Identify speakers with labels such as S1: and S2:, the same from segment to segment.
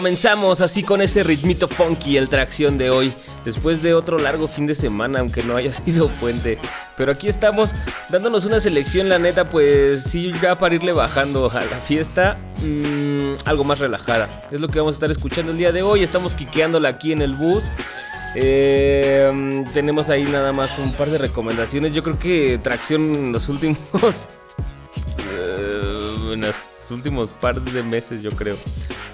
S1: Comenzamos así con ese ritmito funky, el tracción de hoy, después de otro largo fin de semana, aunque no haya sido puente. Pero aquí estamos dándonos una selección, la neta, pues sí, ya para irle bajando a la fiesta, mmm, algo más relajada. Es lo que vamos a estar escuchando el día de hoy. Estamos quiqueándola aquí en el bus. Eh, tenemos ahí nada más un par de recomendaciones. Yo creo que tracción en los últimos. Eh, en últimos par de meses, yo creo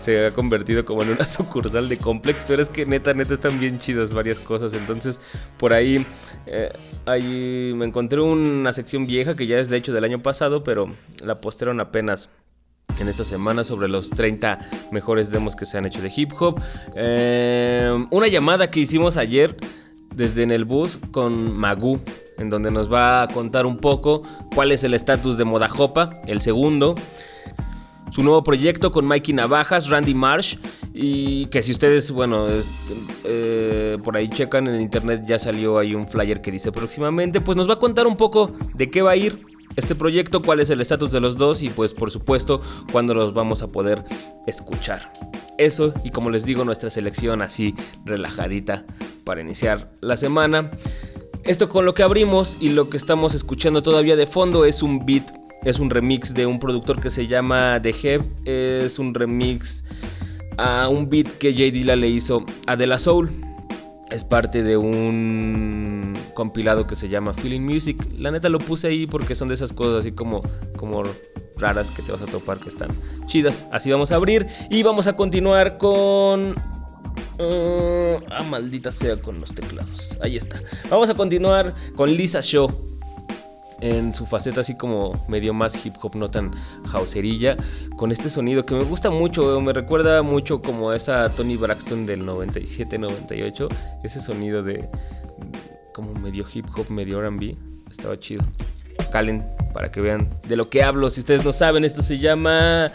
S1: se ha convertido como en una sucursal de Complex, pero es que neta, neta están bien chidas varias cosas. Entonces, por ahí, eh, ahí me encontré una sección vieja que ya es de hecho del año pasado, pero la postearon apenas en esta semana sobre los 30 mejores demos que se han hecho de hip hop. Eh, una llamada que hicimos ayer desde en el bus con Magu, en donde nos va a contar un poco cuál es el estatus de Modajopa, el segundo su nuevo proyecto con Mikey Navajas, Randy Marsh. Y que si ustedes, bueno, eh, por ahí checan en internet, ya salió ahí un flyer que dice próximamente. Pues nos va a contar un poco de qué va a ir este proyecto, cuál es el estatus de los dos y pues por supuesto cuándo los vamos a poder escuchar. Eso y como les digo nuestra selección así relajadita para iniciar la semana. Esto con lo que abrimos y lo que estamos escuchando todavía de fondo es un beat es un remix de un productor que se llama The Hev. Es un remix a un beat que J. Dilla le hizo a De La Soul. Es parte de un compilado que se llama Feeling Music. La neta lo puse ahí porque son de esas cosas así como, como raras que te vas a topar que están chidas. Así vamos a abrir y vamos a continuar con ah, maldita sea con los teclados. Ahí está. Vamos a continuar con Lisa Show en su faceta así como medio más hip hop, no tan houserilla, con este sonido que me gusta mucho, me recuerda mucho como esa Tony Braxton del 97-98, ese sonido de como medio hip hop, medio RB, estaba chido. Calen para que vean de lo que hablo, si ustedes no saben, esto se llama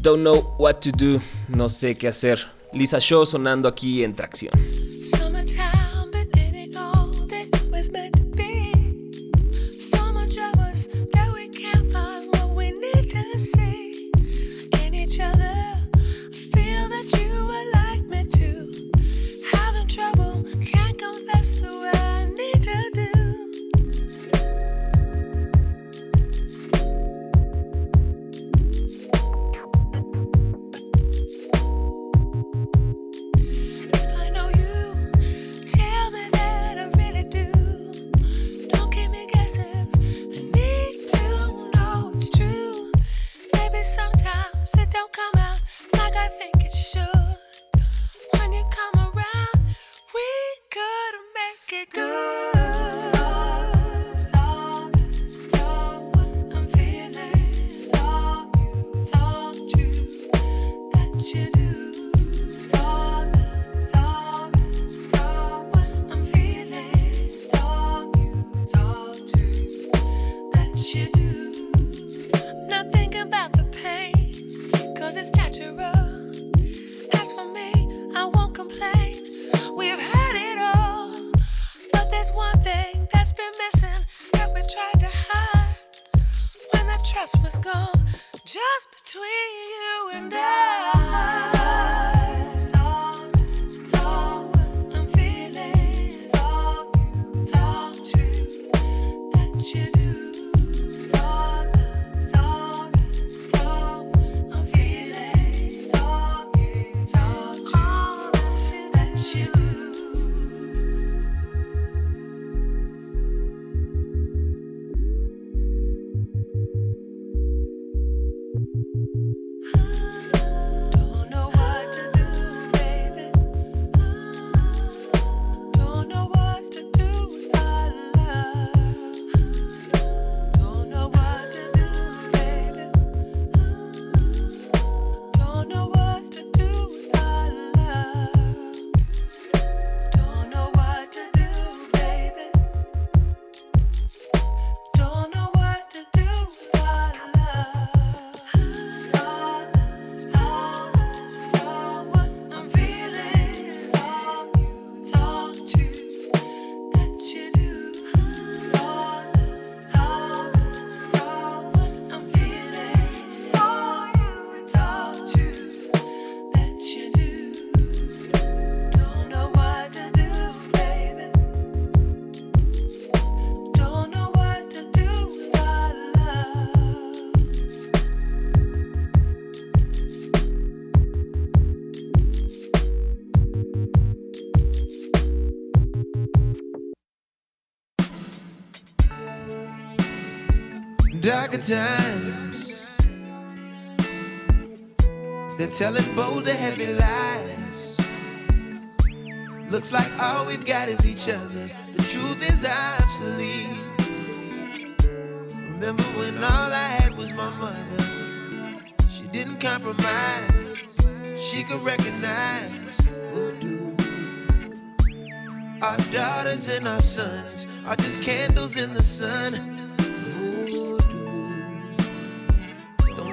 S1: Don't Know What to Do, no sé qué hacer. Lisa Shaw sonando aquí en tracción.
S2: to シュ darker times. They're telling bold and heavy lies. Looks like all we've got is each other. The truth is obsolete. Remember when all I had was my mother? She didn't compromise. She could recognize voodoo. Our daughters and our sons are just candles in the sun.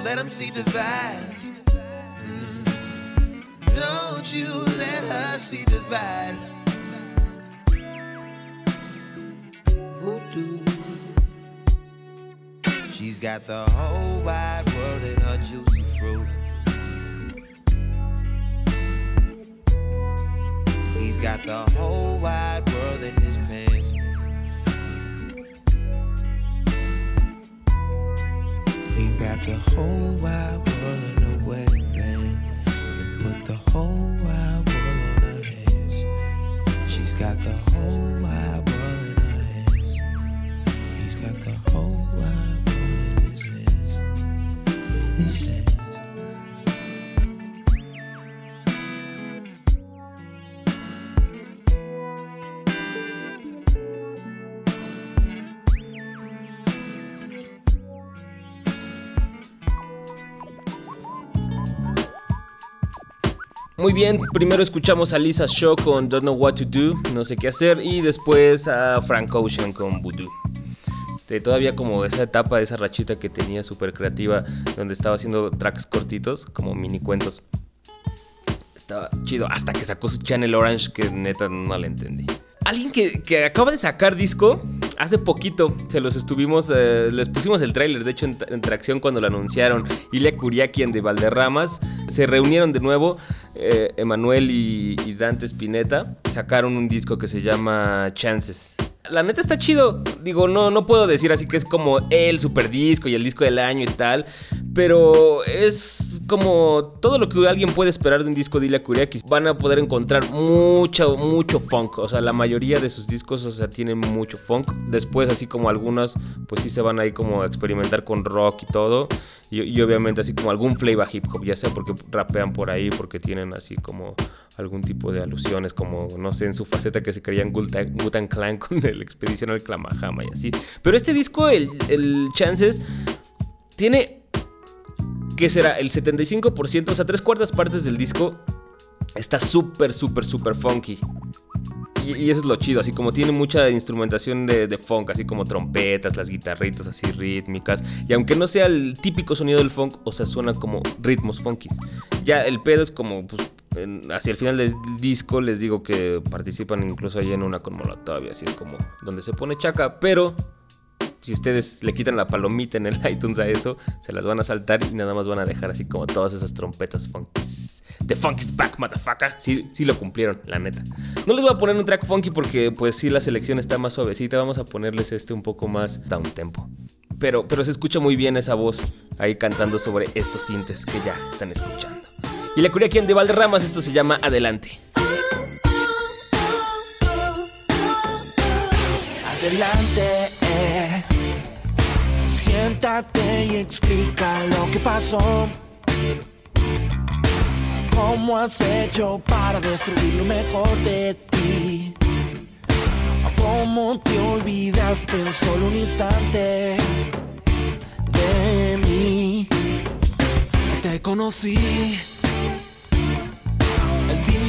S2: Let them see divide. Mm. Don't you let her see divide. Voodoo. She's got the whole wide world in her juicy fruit. He's got the whole wide world in his pants. The whole wide world in a wedding and put the whole wide world on her hands. She's got the whole wide world
S1: Muy bien, primero escuchamos a Lisa Shaw con Don't Know What to Do, no sé qué hacer, y después a Frank Ocean con Voodoo. Todavía como esa etapa, esa rachita que tenía súper creativa, donde estaba haciendo tracks cortitos, como mini cuentos. Estaba chido, hasta que sacó su Channel Orange, que neta no la entendí. Alguien que, acaba de sacar disco hace poquito, se los estuvimos, eh, les pusimos el tráiler, de hecho en, tracción cuando lo anunciaron, Ilya Kuriakian de Valderramas, se reunieron de nuevo, eh, Emanuel y, Dante Spinetta, y sacaron un disco que se llama Chances. La neta está chido, digo, no, no puedo decir así que es como el super disco y el disco del año y tal, pero es como todo lo que alguien puede esperar de un disco de Ilya Kuriakis. Van a poder encontrar mucho, mucho funk. O sea, la mayoría de sus discos, o sea, tienen mucho funk. Después, así como algunos, pues sí se van ahí como a experimentar con rock y todo. Y, obviamente así como algún flavor hip hop, ya sea porque rapean por ahí, porque tienen así como algún tipo de alusiones, como no sé, en su faceta que se creían Gutan Clan con el Expedición al Klamahama y así. Pero este disco, el, el Chances, tiene ¿qué será? El 75%, o sea, tres cuartas partes del disco está súper, súper, súper funky. Y, eso es lo chido, así como tiene mucha instrumentación de, funk, así como trompetas, las guitarritas así rítmicas. Y aunque no sea el típico sonido del funk, o sea, suena como ritmos funkies. Ya el pedo es como, pues, hacia el final del disco les digo que participan incluso ahí en una con Molotov, así es como donde se pone chaca, pero si ustedes le quitan la palomita en el iTunes a eso, se las van a saltar y nada más van a dejar así como todas esas trompetas funky. The Funky's back, motherfucker. Sí, sí lo cumplieron, la neta. No les voy a poner un track funky porque pues sí la selección está más suavecita. Vamos a ponerles este un poco más down tempo. Pero, pero se escucha muy bien esa voz ahí cantando sobre estos sintes que ya están escuchando. Y la curia aquí en de Valderramas, esto se llama Adelante.
S3: Adelante. Siéntate y explica lo que pasó. ¿Cómo has hecho para destruir lo mejor de ti? ¿Cómo te olvidaste en solo un instante de mí? Te conocí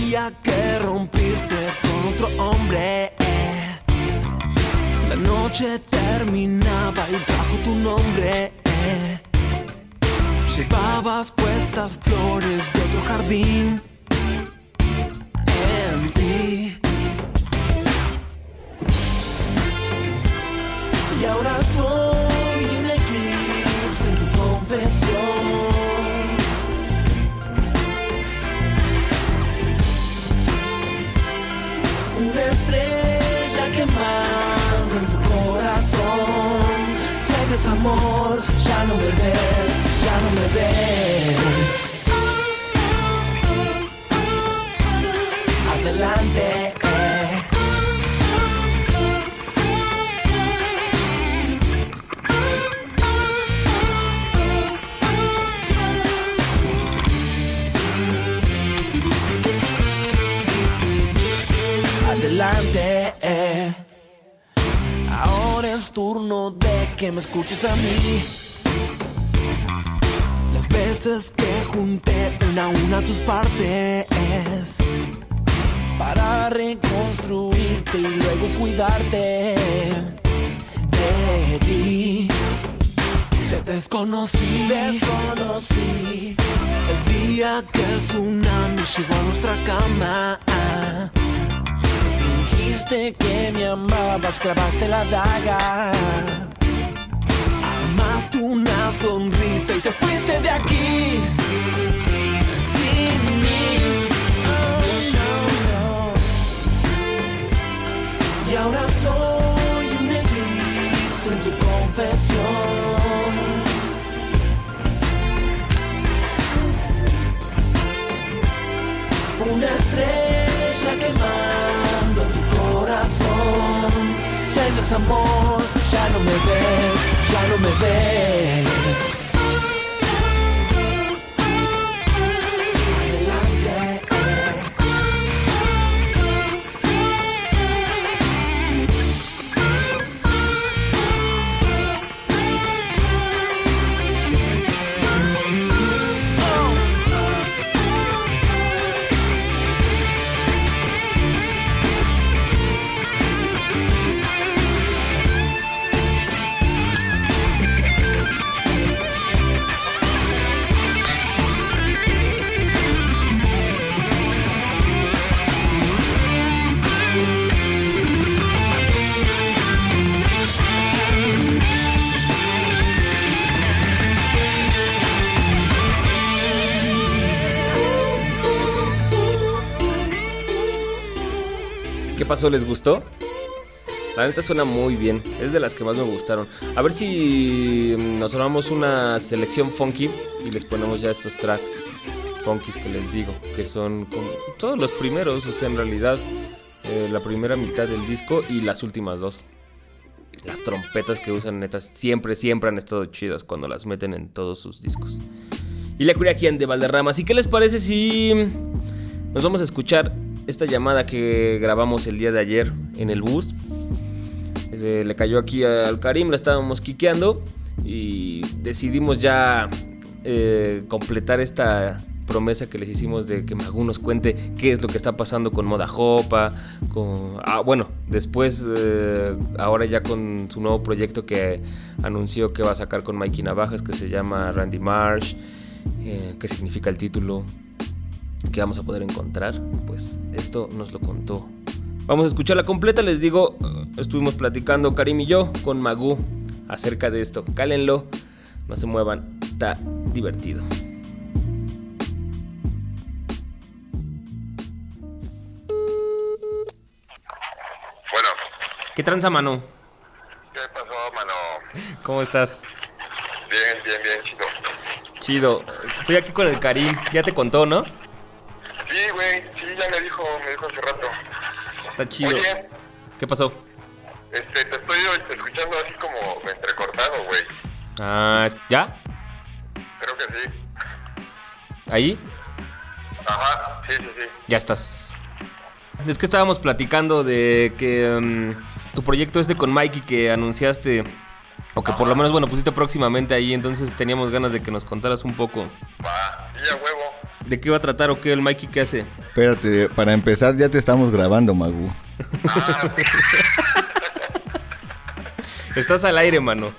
S3: día que rompiste con otro hombre la noche terminaba y trajo tu nombre. Llevabas puestas flores de otro jardín en ti. Y ahora soy amor, ya no me ves, ya no me ves. Adelante. Eh. Adelante. Es turno de que me escuches a mí. Las veces que junté una a una tus partes para reconstruirte y luego cuidarte de ti. Te desconocí, desconocí el día que el tsunami llegó a nuestra cama que me amabas, clavaste la daga. Amaste una sonrisa y te fuiste de aquí. Sin mí. Oh. Y ahora soy un eclipse en tu confesión. Una estrella desamor, ya no me ves, ya no me ves.
S1: ¿Les gustó? La neta suena muy bien. Es de las que más me gustaron. A ver si nos armamos una selección funky y les ponemos ya estos tracks funkies que les digo. Que son todos los primeros, o sea, en realidad. eh, la primera mitad del disco y las últimas dos. Las trompetas que usan, netas, siempre, siempre han estado chidas cuando las meten en todos sus discos. Y la Curiaquian de Valderrama. Así que les parece si nos vamos a escuchar esta llamada que grabamos el día de ayer en el bus? Eh, le cayó aquí al Karim, la estábamos quiqueando y decidimos ya eh, completar esta promesa que les hicimos de que Magu nos cuente qué es lo que está pasando con Moda Jopa, con... Ah, bueno, después, eh, ahora ya con su nuevo proyecto que anunció que va a sacar con Mikey Navajas, que se llama Randy Marsh, qué significa el título, que vamos a poder encontrar, pues esto nos lo contó. Vamos a escucharla completa, les digo, eh, estuvimos platicando Karim y yo con Magu acerca de esto. Cálenlo, no se muevan, está divertido.
S4: Bueno,
S1: ¿Qué tranza, mano?
S4: ¿qué pasó, mano?
S1: ¿Cómo estás?
S4: Bien, bien, bien, chido.
S1: Chido. Estoy aquí con el Karim. Ya te contó, ¿no? Está chido.
S4: Oye,
S1: ¿Qué pasó?
S4: este, te estoy escuchando así como entrecortado, güey.
S1: Ah, ¿es- ¿ya?
S4: Creo que sí.
S1: ¿Ahí?
S4: Ajá, sí, sí, sí.
S1: Ya estás. Es que estábamos platicando de que mm, tu proyecto este con Mikey que anunciaste, o que por lo menos, bueno, pusiste próximamente ahí, entonces teníamos ganas de que nos contaras un poco
S4: Va, sí, a huevo.
S1: de qué va a tratar o qué el Mikey qué hace.
S5: Espérate, para empezar ya te estamos grabando, Magu.
S4: Ah,
S1: Estás al aire, mano.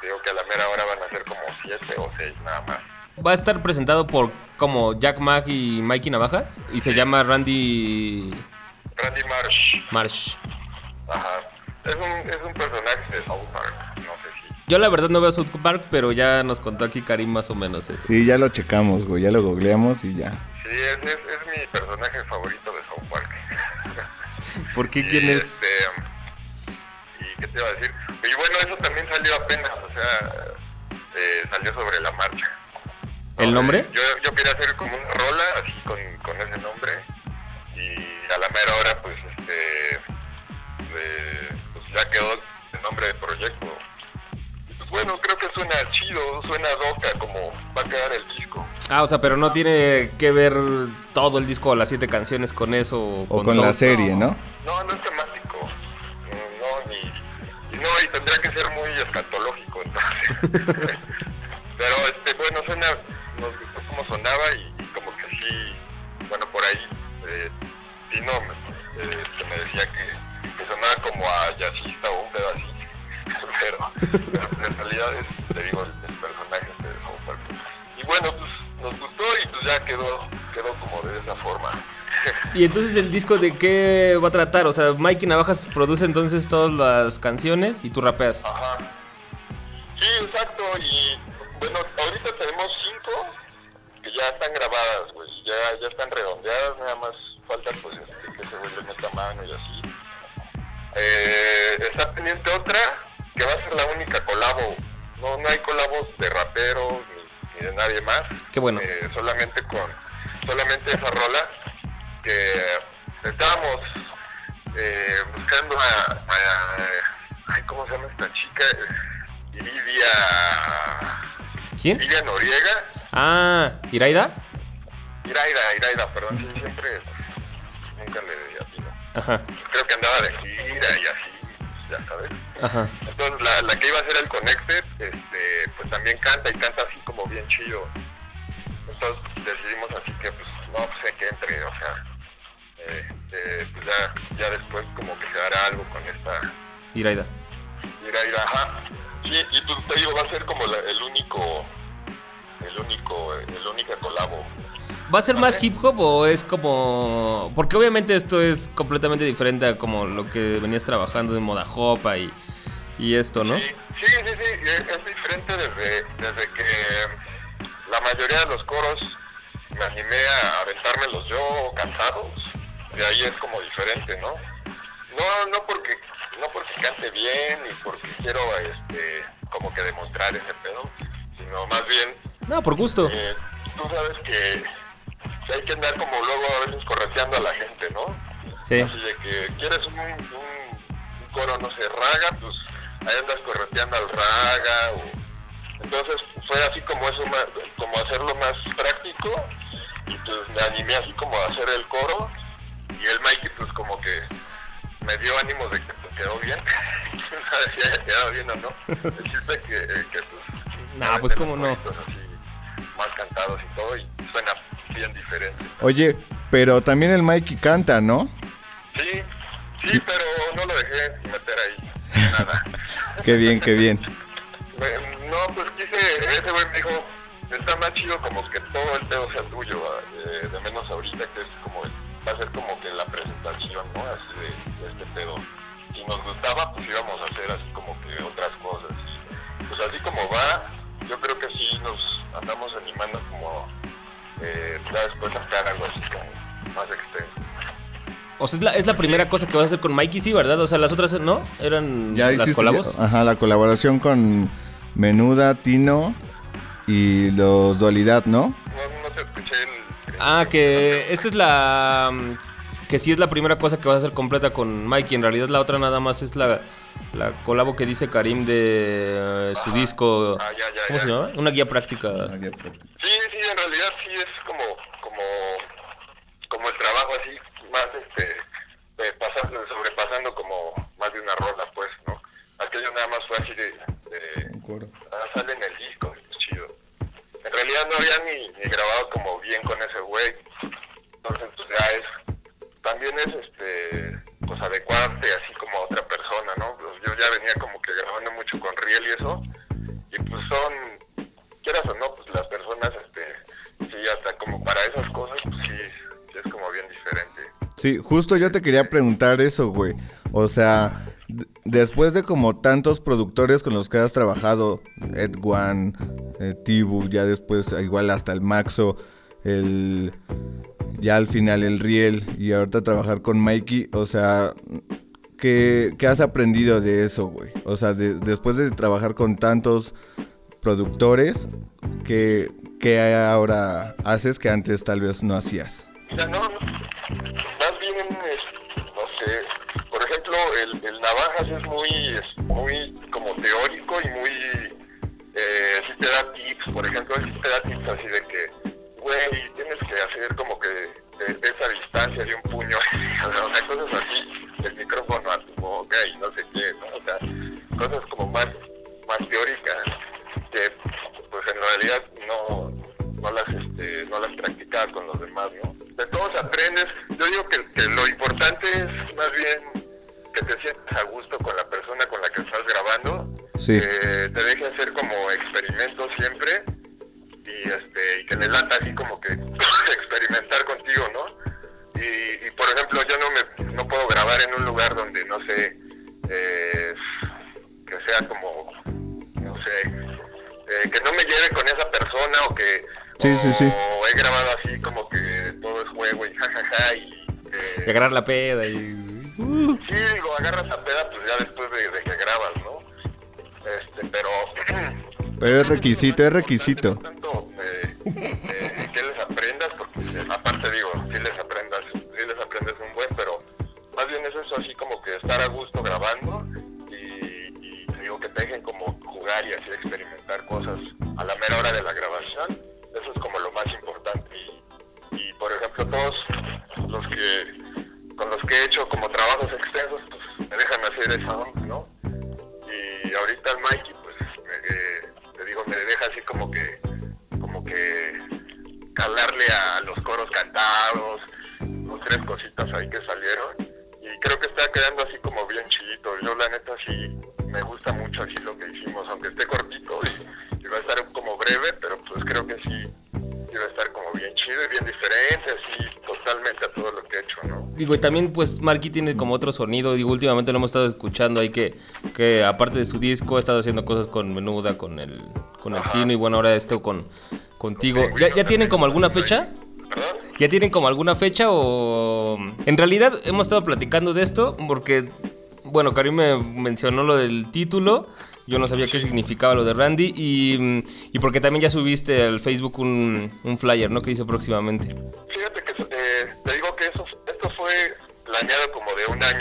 S4: Te digo que a la mera hora van a ser como 7 o 6 nada más.
S1: Va a estar presentado por como Jack Mag y Mikey Navajas y se llama Randy
S4: Randy Marsh,
S1: Marsh.
S4: ajá, es un, es un personaje de South Park, no sé si.
S1: Yo la verdad no veo South Park, pero ya nos contó aquí Karim más o menos eso.
S5: Sí, ya lo checamos, güey, ya lo googleamos y ya.
S4: Sí, es, es, es mi personaje favorito de South Park.
S1: ¿Por qué
S4: Y,
S1: quién es?
S4: este, ¿Y qué te iba a decir? Y bueno, eso también salió apenas, o sea, eh, salió sobre la marcha.
S1: ¿El nombre?
S4: Yo, yo quería hacer como una rola así con, con ese nombre y a la mera hora pues este eh, pues ya quedó el nombre del proyecto. Y, Pues bueno, creo que suena chido, suena doca como va a quedar el disco.
S1: Ah, o sea, pero no tiene que ver todo el disco, las siete canciones con eso.
S5: O con la serie, ¿no?
S4: No, no es temático. No, ni. No, y tendría que ser muy escatológico, entonces. Pero, este, bueno, suena. Nos gustó cómo sonaba y, y como que sí. Bueno, por ahí. Eh, Tino me, eh, me decía que, que sonaba como a jazzista o un pedo así. Pero, pero en realidad es, te digo, el, el personaje de. Y bueno, pues nos gustó y pues ya quedó, quedó como de esa forma.
S1: Y entonces el disco de qué va a tratar? O sea, Mikey Navajas produce entonces todas las canciones y tú rapeas.
S4: Ajá. Sí, exacto. Y bueno, ahorita tenemos cinco que ya están grabadas, güey. Ya, ya están redondeadas, nada más falta pues este, que se vuelva meta mano y así. Eh, está pendiente otra que va a ser la única colabo. No, no hay colabos de raperos ni, ni de nadie más.
S1: Qué bueno.
S4: Eh, solamente con solamente esa rola que estábamos eh, buscando a, a- ay, ¿cómo se llama esta chica? Lidia
S1: ¿Quién?
S4: Lidia Noriega
S1: Ah, ¿Iraida?
S4: Iraida, Iraida, perdón, sí, siempre nunca le atino.
S1: Ajá,
S4: creo que andaba de gira y así, ya sabes.
S1: ajá.
S4: Entonces la, la que iba a ser el Connected, este, pues también canta y canta así como bien chido. Entonces decidimos así que pues no sé que entre, o este, pues ya, ya después como que se hará algo con esta
S1: Iraida.
S4: Mira, ajá. Sí, y pues te digo, va a ser como la- el único, el único, el única colabo.
S1: ¿Va a ser más hip hop o es como.? Porque obviamente esto es completamente diferente a como lo que venías trabajando de moda hopa y, y esto, ¿no?
S4: Sí, sí, sí, sí, es, es diferente desde, desde que la mayoría de los coros me animé a aventármelos yo cantados. De ahí es como diferente, ¿no? No, no porque, no porque cante bien ni porque quiero, este, como que demostrar ese pedo, sino más bien
S1: No, por gusto.
S4: Eh, tú sabes que, que hay que andar como luego a veces correteando a la gente, ¿no?
S1: Sí.
S4: Así de que quieres un, un- un coro, no sé, raga, pues ahí andas correteando al raga. O... Entonces fue así como eso, más- como hacerlo más práctico. Y pues me animé así como a hacer el coro. Y el Mikey pues como que me dio ánimos de que pues, quedó bien. No sabes si haya quedado bien o no. El chiste que, que pues...
S1: Nah, pues, ¿cómo no?
S4: así, más cantados y todo y suena bien diferente.
S5: Oye, pero también el Mikey canta, ¿no?
S4: Sí, sí, pero no lo dejé meter ahí. Nada.
S5: Qué bien, qué bien.
S4: No, pues quise, ese güey me dijo, está más chido como que todo el pedo sea tuyo, ah, eh, de menos ahorita que es va a ser como que la presentación, ¿no? Así de, de este pedo. Si nos gustaba, pues íbamos a hacer así como que otras cosas. Pues así como va, yo creo que sí nos andamos animando como, eh, ya después sacar algo así como más extenso.
S1: O sea, es la, es la primera cosa que vas a hacer con Mikey, sí, ¿verdad? O sea, las otras no, eran
S5: Ya
S1: las
S5: hiciste
S1: colabos.
S5: ya- ajá, la colaboración con Menuda, Tino y los Dualidad, ¿no?
S4: No,
S1: Ah, que esta es la. mm, Que sí es la primera cosa que vas a hacer completa con Mikey. En realidad, la otra nada más es la, la colabo que dice Karim de eh, su disco.
S4: Ah, ya, ya,
S1: ¿Cómo
S4: ya.
S1: se llama? Una guía práctica.
S4: Sí, sí, en realidad también es este, pues adecuarte así como a otra persona, ¿no? Pues, yo ya venía como que grabando mucho con Riel y eso, y pues son, quieras o no, pues las personas, este, sí, hasta como para esas cosas, pues sí, es como bien diferente.
S5: Sí, justo yo te quería preguntar eso, güey. O sea, después de como tantos productores con los que has trabajado, Ed One, eh, Tibu, ya después igual hasta el Maxo, el ya al final el Riel y ahorita trabajar con Mikey, o sea, ¿qué, qué has aprendido de eso, güey? O sea, de- después de trabajar con tantos productores, ¿qué, qué ahora haces que antes tal vez no hacías?
S4: Mira, no, más bien, no sé, por ejemplo, el, el Navajas es muy, es muy como teórico y muy, eh, sí te da tips, por ejemplo, sí te da tips así de eh, que no me lleve con esa persona o que
S5: Sí,
S4: o
S5: sí, sí.
S4: he grabado así como que todo es juego y jajaja y eh,
S1: Y agarrar la peda y.
S4: Sí, digo, agarras la peda pues ya después de, de que grabas, ¿no? Este, pero...
S5: Pero es requisito, es requisito.
S4: No tanto eh, y
S1: también pues Marky tiene como otro sonido, digo, últimamente lo hemos estado escuchando ahí que, que aparte de su disco ha estado haciendo cosas con Menuda, con el, con el. Tino y bueno, ahora esto con, contigo. ¿Ya, ¿Ya tienen como alguna fecha? ¿Ya tienen como alguna fecha o...? En realidad hemos estado platicando de esto porque, bueno, Karim me mencionó lo del título, yo no sabía qué significaba lo de Randy y, y porque también ya subiste al Facebook un, un flyer, ¿no? Que dice próximamente.
S4: Planeado como de un año,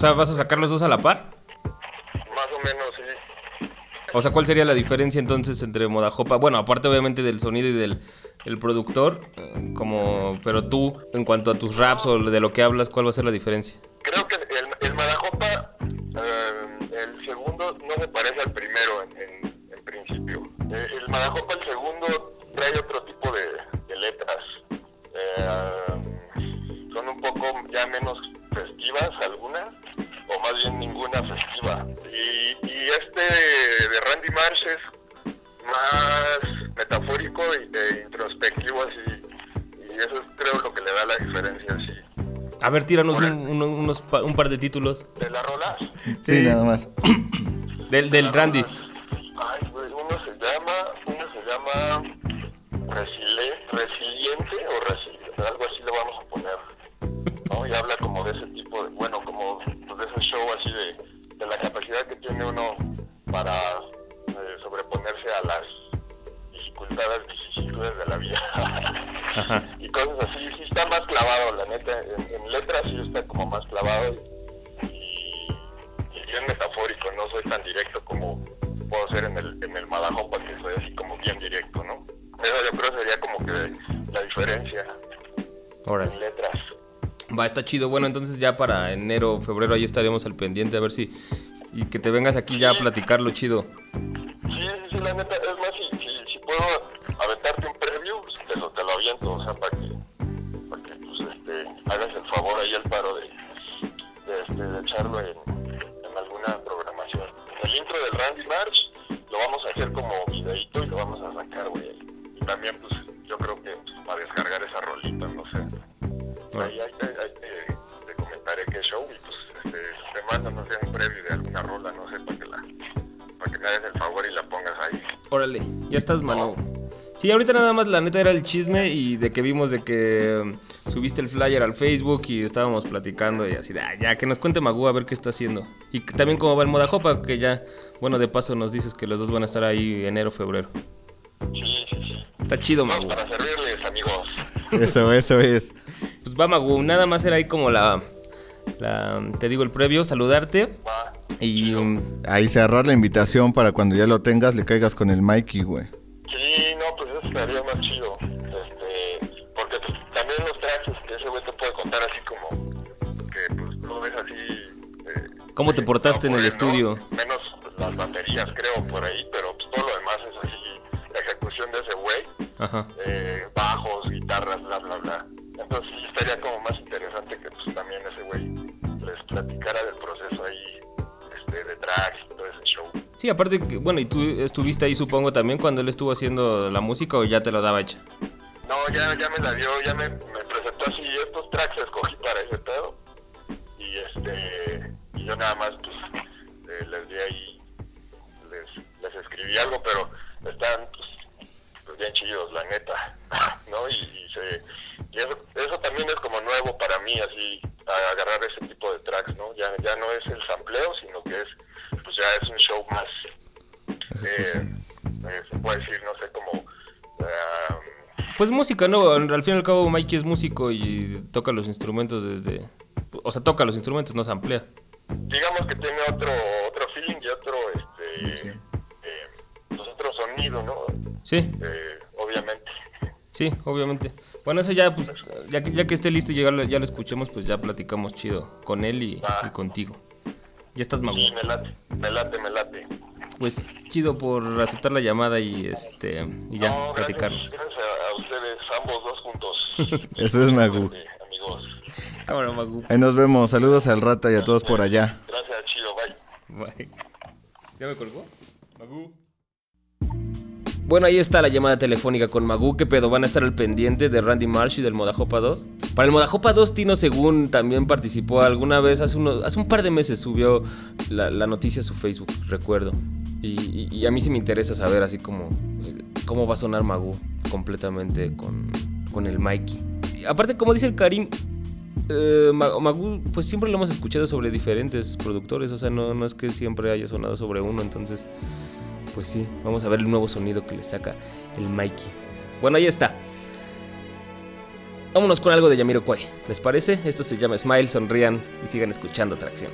S1: sea, ¿vas a sacar los dos a la par?
S4: Más o menos, sí.
S1: O sea, ¿cuál sería la diferencia entonces entre Modajopa? Bueno, aparte obviamente del sonido y del el productor, eh, como, pero tú, en cuanto a tus raps o de lo que hablas, ¿cuál va a ser la diferencia? Tíranos un, un- unos pa- un par de títulos
S4: ¿De las rolas?
S5: Sí, nada más.
S1: del, del Randy.
S4: Ay, güey, uno se llama, uno se llama resiliente o resiliente,
S1: chido. Bueno, entonces ya para enero, febrero, ahí estaremos al pendiente a ver si... Y que te vengas aquí ya a platicarlo chido.
S4: Sí,
S1: ahorita nada más la neta era el chisme y de que vimos de que um, subiste el flyer al Facebook y estábamos platicando y así de, "Ah, ya, que nos cuente Magú a ver qué está haciendo. Y que también cómo va el Modajopa, que ya, bueno, de paso nos dices que los dos van a estar ahí enero, febrero.
S4: Sí, sí, sí.
S1: Está chido,
S4: Vamos
S1: Magú.
S4: para servirles, amigos.
S5: Eso, eso es.
S1: Pues va, Magú, nada más era ahí como la, la te digo, el previo, saludarte
S4: Va.
S1: y... um,
S5: Ahí cerrar la invitación para cuando ya lo tengas le caigas con el Mikey, güey.
S4: Sí, eso estaría más chido. Este, porque pues, también los tracks que ese güey te puede contar así como que pues lo ves así. eh,
S1: ¿Cómo te portaste en el estudio?
S4: ¿no? Menos las baterías, creo, por ahí, pero pues todo lo demás es así, la ejecución de ese güey.
S1: Ajá. Aparte, que, bueno, y tú estuviste ahí supongo también cuando él estuvo haciendo la música o ya te lo daba hecha.
S4: No, ya, ya me la dio, ya me,
S1: música, ¿no? Al fin y al cabo Mikey es músico y toca los instrumentos desde... O sea, toca los instrumentos, no se amplía.
S4: digamos que tiene otro otro feeling y otro este eh, pues otro sonido no
S1: Sí,
S4: Eh, obviamente
S1: sí, obviamente. Bueno, eso ya, pues, ya que, ya que esté listo y ya lo, ya lo escuchemos, pues ya platicamos chido con él y, y contigo. Ya estás, Magu.
S4: y me late me late me late
S1: Pues chido por aceptar la llamada y este y ya
S4: no,
S1: platicarnos.
S4: gracias ustedes ambos dos juntos
S5: Eso es Magu.
S4: Eh, amigos
S1: Ahora, Magu.
S5: Ahí nos vemos. Saludos al rata y a todos por allá.
S4: gracias chido bye
S1: Bye. ¿Ya me colgó? Magu. Bueno, ahí está la llamada telefónica con Magu. ¿Qué pedo? Van a estar al pendiente de Randy Marsh y del Modajopa 2. Para el Modajopa 2, Tino Según también participó alguna vez, hace, unos, hace un par de meses subió la, la noticia a su Facebook, recuerdo. Y, a mí sí me interesa saber así como cómo va a sonar Magu completamente con, con el Mikey. Aparte, como dice el Karim, eh, Ma- Magu, pues siempre lo hemos escuchado sobre diferentes productores, o sea, no, no es que siempre haya sonado sobre uno, entonces, pues sí, vamos a ver el nuevo sonido que le saca el Mikey. Bueno, ahí está. Vámonos con algo de Yamiro Kwai. ¿Les parece? Esto se llama Smile, sonrían y sigan escuchando Tracción.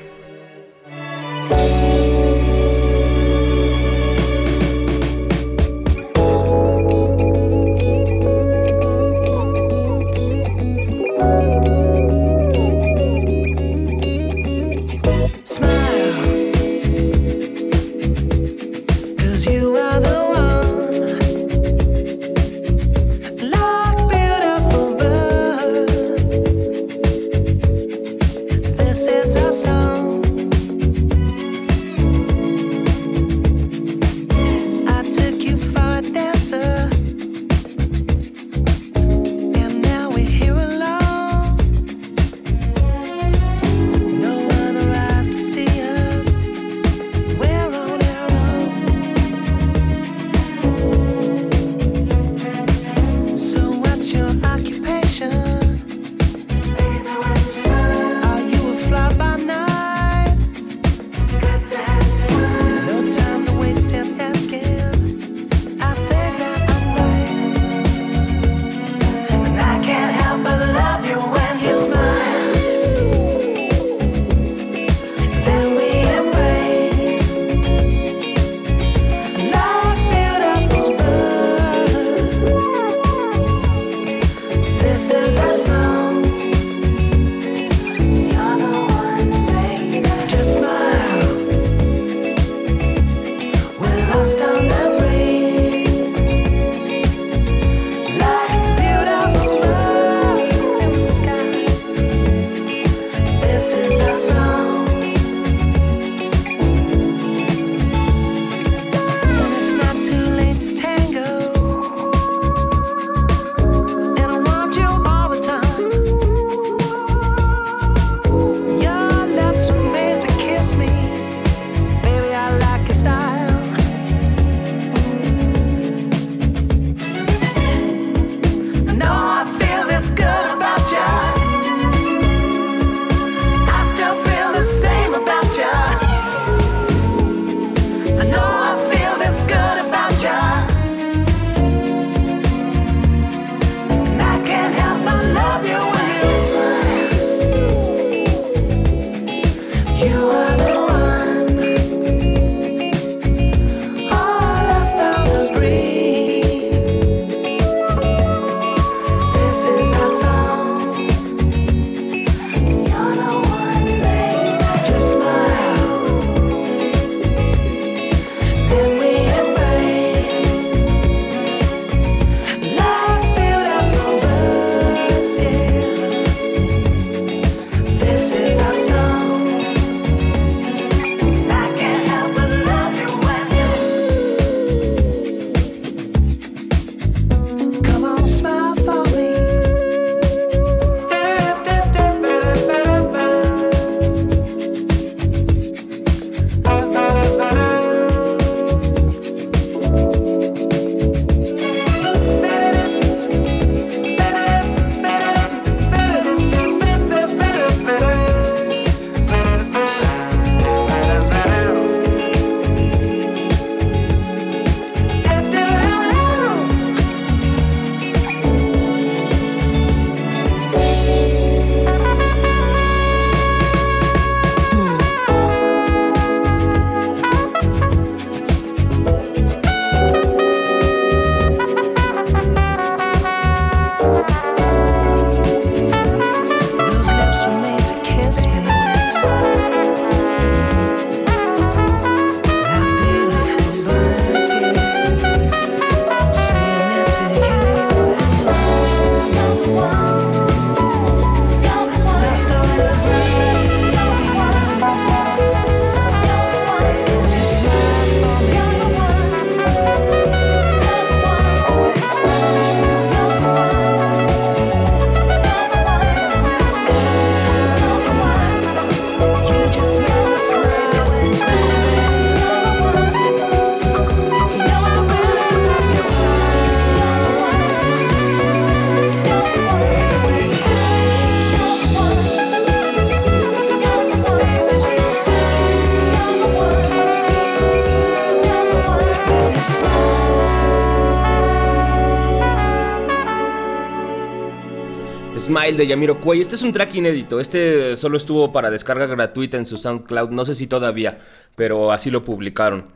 S6: Smile
S1: de Yamiro Cuey. Este es un track inédito. Este solo estuvo para descarga gratuita en su SoundCloud. No sé si todavía, pero así lo publicaron.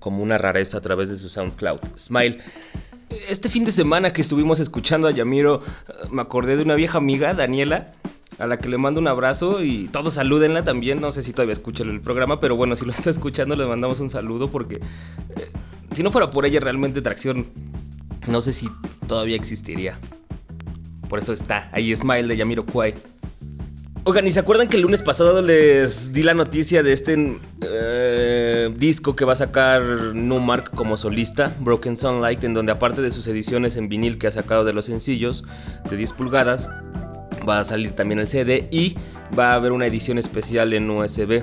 S1: Como una rareza a través de su SoundCloud. Smile. Este fin de semana que estuvimos escuchando a Yamiro, eh, me acordé de una vieja amiga, Daniela, a la que le mando un abrazo y todos salúdenla también. No sé si todavía escuchan el programa, pero bueno, si lo está escuchando, le mandamos un saludo porque eh, si no fuera por ella, realmente Tracción, no sé si todavía existiría. Por eso está ahí Smile de Yamiro Kwai. Oigan, ¿y se acuerdan que el lunes pasado les di la noticia de este eh, disco que va a sacar Numark como solista, Broken Sunlight, en donde aparte de sus ediciones en vinil que ha sacado de los sencillos de 10 pulgadas, va a salir también el CD y va a haber una edición especial en USB,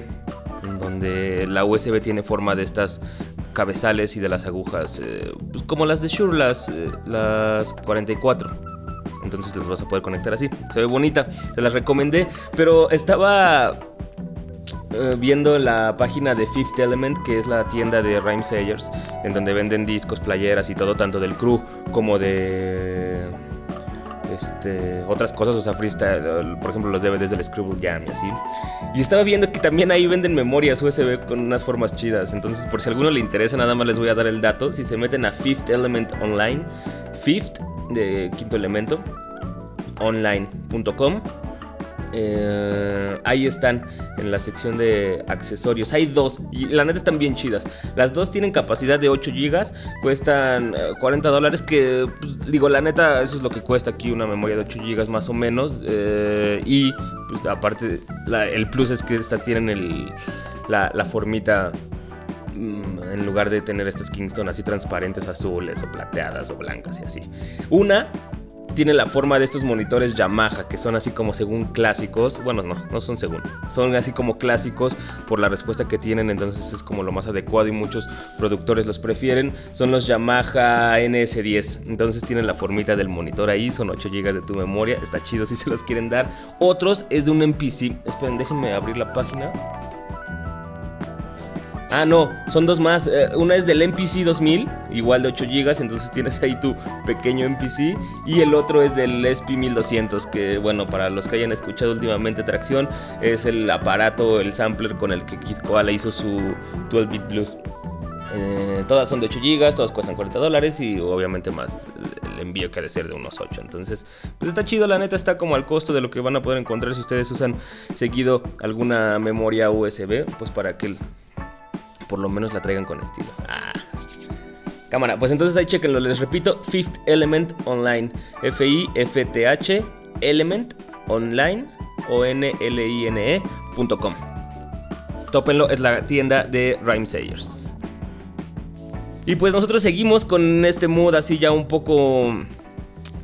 S1: en donde la USB tiene forma de estas cabezales y de las agujas, eh, pues como las de Shure, las, eh, las 44 entonces las vas a poder conectar así. Se ve bonita, se las recomendé, pero estaba eh, viendo la página de Fifth Element, que es la tienda de Rhyme Sayers, en donde venden discos, playeras y todo, tanto del crew como de este, otras cosas, o sea, freestyle, por ejemplo, los DVDs del Scribble Jam y así. Y estaba viendo que también ahí venden memorias USB con unas formas chidas. Entonces, por si a alguno le interesa, nada más les voy a dar el dato. Si se meten a Fifth Element Online, Fifth de quinto elemento, online.com. Eh, ahí están en la sección de accesorios. Hay dos y la neta están bien chidas. Las dos tienen capacidad de 8 GB, cuestan 40 eh, dólares. Que pues, digo, la neta, eso es lo que cuesta aquí una memoria de 8 GB más o menos. Eh, y pues, aparte, el plus es que estas tienen la, la formita mm, en lugar de tener estas Kingston así transparentes, azules o plateadas o blancas y así. Una tiene la forma de estos monitores Yamaha, que son así como según clásicos. Bueno, no, no son según. Son así como clásicos por la respuesta que tienen, entonces es como lo más adecuado y muchos productores los prefieren. Son los Yamaha NS10. Entonces tienen la formita del monitor ahí, son 8 GB de tu memoria. Está chido si se los quieren dar. Otros es de un MPC. Esperen, déjenme abrir la página. Ah, no, son dos más. Eh, una es del MPC 2000, igual de 8 GB, entonces tienes ahí tu pequeño MPC. Y el otro es del SP 1200, que bueno, para los que hayan escuchado últimamente Tracción, es el aparato, el sampler con el que Kid Koala hizo su 12-bit blues. Eh, todas son de 8 GB, todas cuestan 40 dólares y obviamente más el envío que ha de ser de unos 8. Entonces, pues está chido, la neta está como al costo de lo que van a poder encontrar si ustedes usan seguido alguna memoria USB, pues para que por lo menos la traigan con estilo. Ah. Cámara, pues entonces ahí chequenlo, les repito, Fifth Element Online, F-I-F-T-H Element Online, O-N-L-I-N-E.com. Tópenlo, es la tienda de Rhyme Sayers. Y pues nosotros seguimos con este mood así ya un poco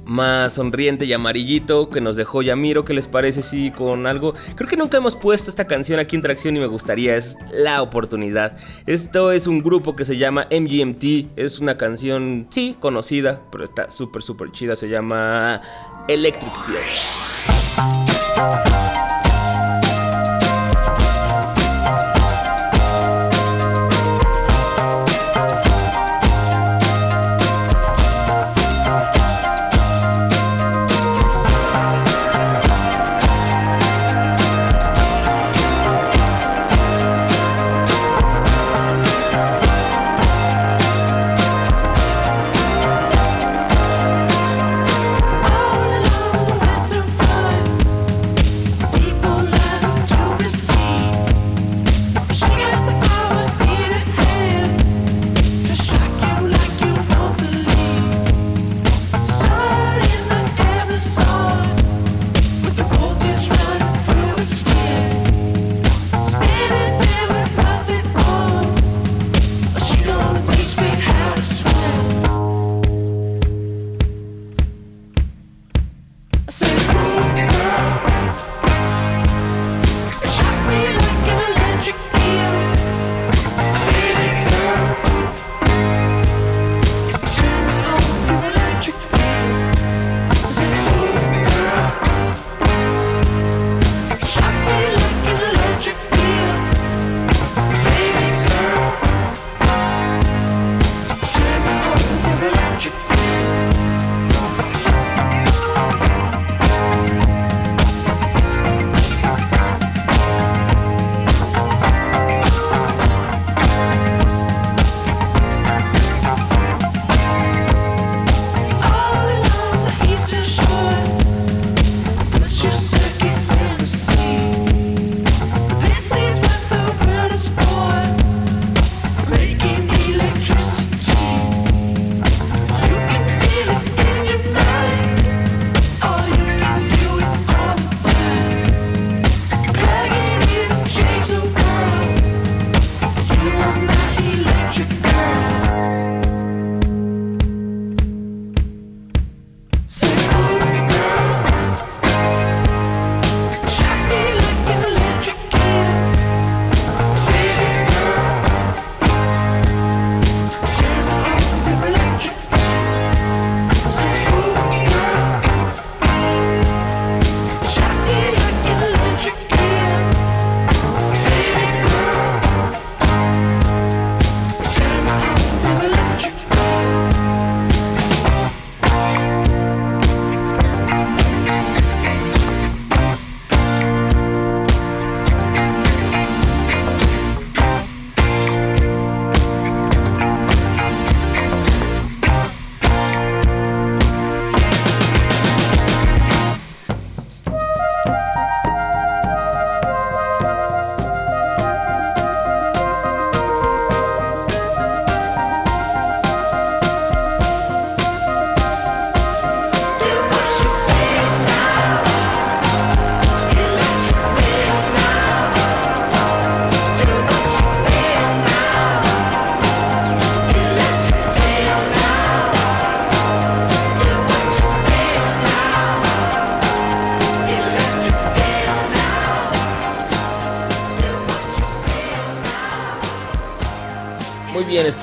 S1: más sonriente y amarillito que nos dejó Yamiro. ¿Qué les parece? Sí, con algo. Creo que nunca hemos puesto esta canción aquí en Tracción y me gustaría. Es la oportunidad. Esto es un grupo que se llama MGMT. Es una canción, sí, conocida, pero está súper, súper chida. Se llama Electric Feel.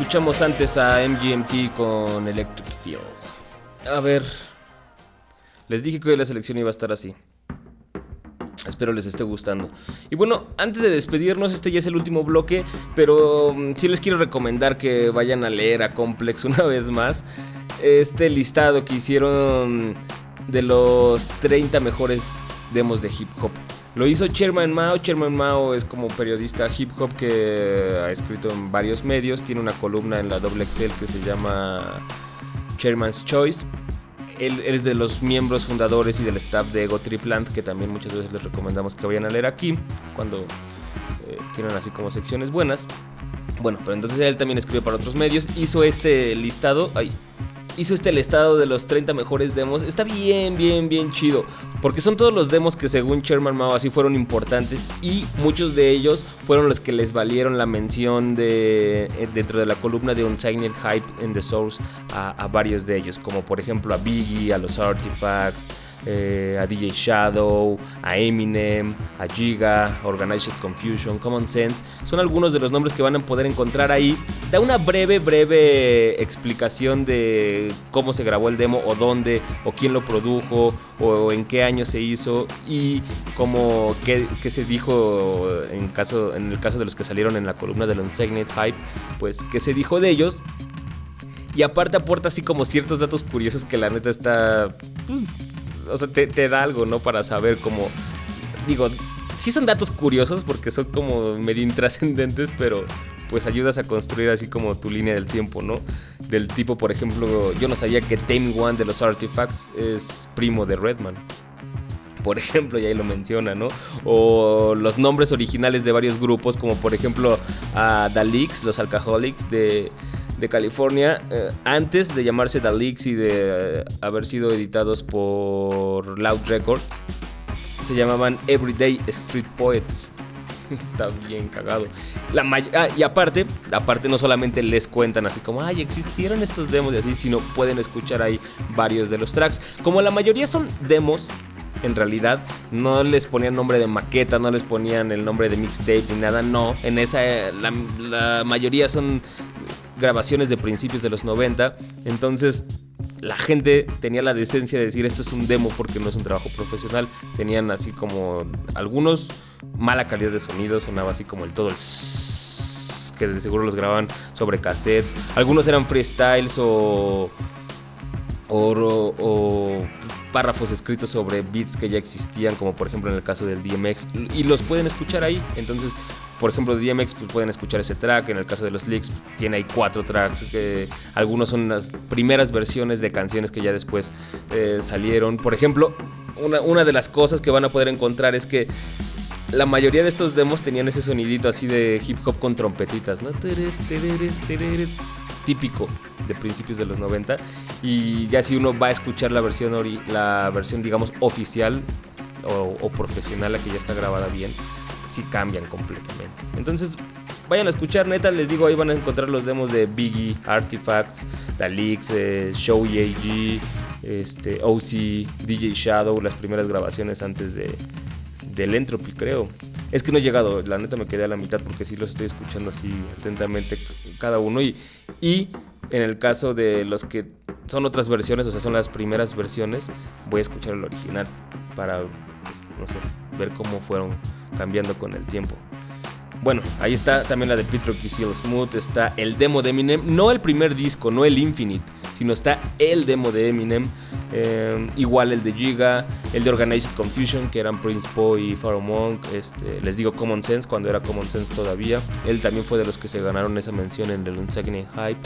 S1: Escuchamos antes a MGMT con Electric Field. A ver, les dije que hoy la selección iba a estar así. Espero les esté gustando. Y bueno, antes de despedirnos, este ya es el último bloque, pero mm, sí les quiero recomendar que vayan a leer a Complex una vez más. Este listado que hicieron de los 30 mejores demos de hip hop. Lo hizo Chairman Mao. Chairman Mao es como periodista hip hop que ha escrito en varios medios. Tiene una columna en la Double Excel que se llama Chairman's Choice. Él, es de los miembros fundadores y del staff de Ego Tripland, que también muchas veces les recomendamos que vayan a leer aquí, cuando eh, tienen así como secciones buenas. Bueno, pero entonces él también escribe para otros medios. Hizo este listado. Ay, hizo este listado de los 30 mejores demos. Está bien, bien, bien chido. Porque son todos los demos que según Sherman Mao así fueron importantes. Y muchos de ellos fueron los que les valieron la mención de eh, dentro de la columna de Unsigned Hype in the Source a, a varios de ellos. Como por ejemplo a Biggie, a los Artifacts. Eh, a DJ Shadow, a Eminem, a Giga, Organized Confusion, Common Sense. Son algunos de los nombres que van a poder encontrar ahí. Da una breve, breve explicación de cómo se grabó el demo, o dónde, o quién lo produjo, o en qué año se hizo, y cómo, qué, se dijo en, caso, en el caso de los que salieron en la columna del Unsigned Hype, pues qué se dijo de ellos. Y aparte aporta así como ciertos datos curiosos que la neta está... o sea, te, te da algo, ¿no? Para saber cómo... Digo, sí son datos curiosos porque son como medio intrascendentes, pero pues ayudas a construir así como tu línea del tiempo, ¿no? Del tipo, por ejemplo, yo no sabía que Tame One de los Artifacts es primo de Redman. Por ejemplo, y ahí lo menciona, ¿no? O los nombres originales de varios grupos, como por ejemplo a The Leaks, los Alcoholics de, de California, eh, antes de llamarse The Leaks y de eh, haber sido editados por Loud Records, se llamaban Everyday Street Poets. Está bien cagado. La ah, y aparte, aparte no solamente les cuentan así como, ay, existieron estos demos y así, sino pueden escuchar ahí varios de los tracks. Como la mayoría son demos, en realidad no les ponían nombre de maqueta, no les ponían el nombre de mixtape ni nada, no. En esa, eh, la mayoría son grabaciones de principios de los 90. Entonces, la gente tenía la decencia de decir esto es un demo porque no es un trabajo profesional. Tenían así como algunos mala calidad de sonido, sonaba así como el todo el que de seguro los grababan sobre cassettes. Algunos eran freestyles o o, o párrafos escritos sobre beats que ya existían, como por ejemplo en el caso del DMX, y los pueden escuchar ahí. Entonces, por ejemplo, de DMX pues, pueden escuchar ese track. En el caso de los Leaks, tiene ahí cuatro tracks. Que algunos son las primeras versiones de canciones que ya después eh, salieron. Por ejemplo, una, una de las cosas que van a poder encontrar es que la mayoría de estos demos tenían ese sonidito así de hip hop con trompetitas, ¿no? Típico de principios de los 90. Y ya si uno va a escuchar la versión, la versión digamos, oficial o, o profesional, la que ya está grabada bien, sí cambian completamente. Entonces, vayan a escuchar, neta, les digo, ahí van a encontrar los demos de Biggie, Artifacts, Dalix, eh, Show AG, este, OC, DJ Shadow, las primeras grabaciones antes de, del Entropy, creo. Es que no he llegado, la neta me quedé a la mitad porque sí los estoy escuchando así atentamente cada uno. Y, y en el caso de los que son otras versiones, o sea, son las primeras versiones, voy a escuchar el original para, pues, no sé, ver cómo fueron cambiando con el tiempo. Bueno, ahí está también la de Pete Rock y Seal Smooth, está el demo de Eminem, no el primer disco, no el Infinite, sino está el demo de Eminem, eh, igual el de Giga, el de Organized Confusion, que eran Prince Poe y Pharaoh Monk, este, les digo Common Sense, cuando era Common Sense todavía, él también fue de los que se ganaron esa mención en el Unsigned Hype,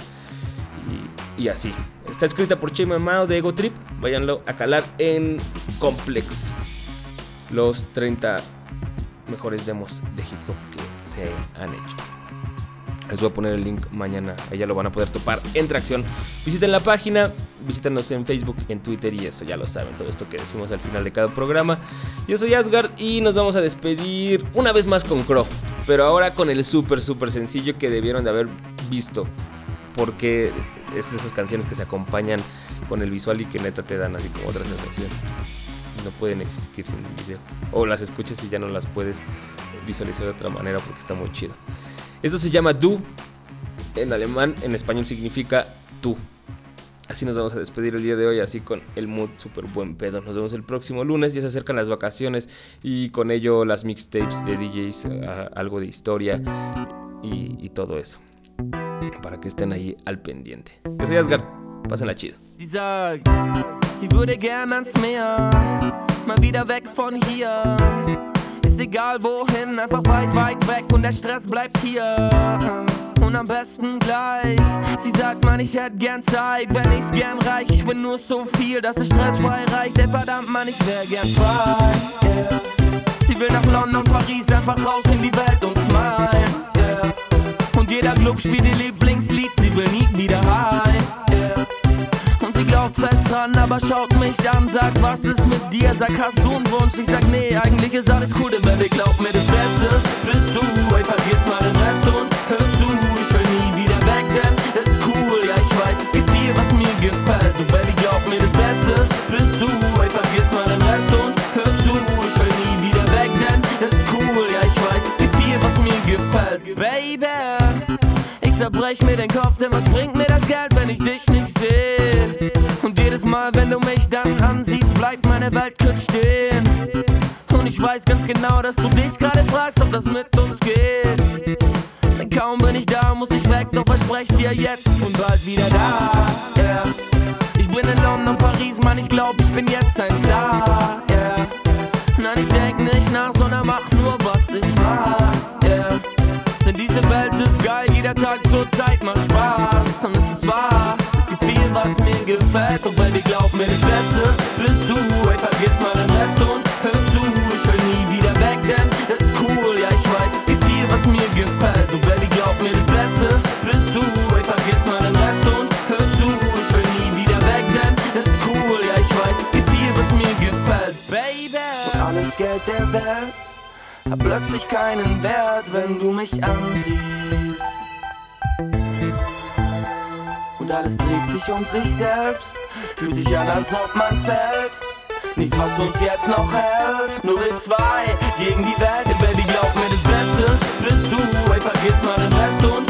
S1: y, y así. Está escrita por Chema Mao de Ego Trip, váyanlo a calar en Complex, los 30 mejores demos de hip hop que se han hecho. Les voy a poner el link mañana, allá lo van a poder topar en tracción. Visiten la página, visítenos en Facebook, en Twitter y eso ya lo saben, todo esto que decimos al final de cada programa. Yo soy Asgard y nos vamos a despedir una vez más con Crow, pero ahora con el súper, súper sencillo que debieron de haber visto. Porque es de esas canciones que se acompañan con el visual y que neta te dan así como otra sensación no pueden existir sin el video. O las escuchas y ya no las puedes visualizar de otra manera porque está muy chido. Esto se llama Do en alemán, en español significa tú. Así nos vamos a despedir el día de hoy, así con el mood súper buen pedo. Nos vemos el próximo lunes, ya se acercan las vacaciones y con ello las mixtapes de DJs, algo de historia y, y todo eso. Para que estén ahí al pendiente. Yo soy Asgard, pásenla chido.
S6: Sie sagt, sie würde gern ans Meer, mal wieder weg von hier. Ist egal wohin, einfach weit, weit weg und der Stress bleibt hier. Und am besten gleich. Sie sagt, man, ich hätte gern Zeit, wenn ich's gern reich. Ich will nur so viel, dass es stressfrei reicht. Ey, verdammt, Mann, ich wär gern frei. Yeah. Sie will nach London, Paris, einfach raus in die Welt und smile. Yeah. Und jeder Club spielt ihr Lieblingslied, sie will nie wieder heim. Und glaubt aber schaut mich an, sagt, was ist mit dir? Sag, hast du einen Wunsch? Ich sag, nee, eigentlich ist alles cool, denn Baby, glaub mir, das Beste bist du. Ey, vergiss mal den Rest und hör zu, ich will nie wieder weg, denn es ist cool, ja, ich weiß, es gibt viel, was mir gefällt. Du, Baby, glaub mir, das Beste bist du. Ey, vergiss mal den Rest und hör zu, ich will nie wieder weg, denn es ist cool, ja, ich weiß, es gibt viel, was mir gefällt. Baby, ich zerbrech mir den Kopf, denn was bringt mir das Geld, wenn ich dich nicht sehe? Meine Welt kurz stehen. Und ich weiß ganz genau, dass du dich gerade fragst, ob das mit uns geht. Denn kaum bin ich da, muss ich weg, doch versprech dir jetzt und bald wieder da. Yeah. Ich bin in London, Paris, Mann, ich glaub, ich bin jetzt ein Star. Yeah. Nein, ich denk nicht nach, sondern mach nur, was ich mag. Yeah. Denn diese Welt ist geil, jeder Tag zur Zeit macht Spaß. Und es ist wahr, es gibt viel, was mir gefällt. Und Baby, glaub mir, das plötzlich keinen Wert, wenn du mich ansiehst. Und alles dreht sich um sich selbst, fühlt sich an, als ob man fällt. Nichts, was uns jetzt noch hält, nur wir zwei gegen die Welt. Denn Baby, glaub mir, das Beste bist du. Ey, vergiss mal den Rest und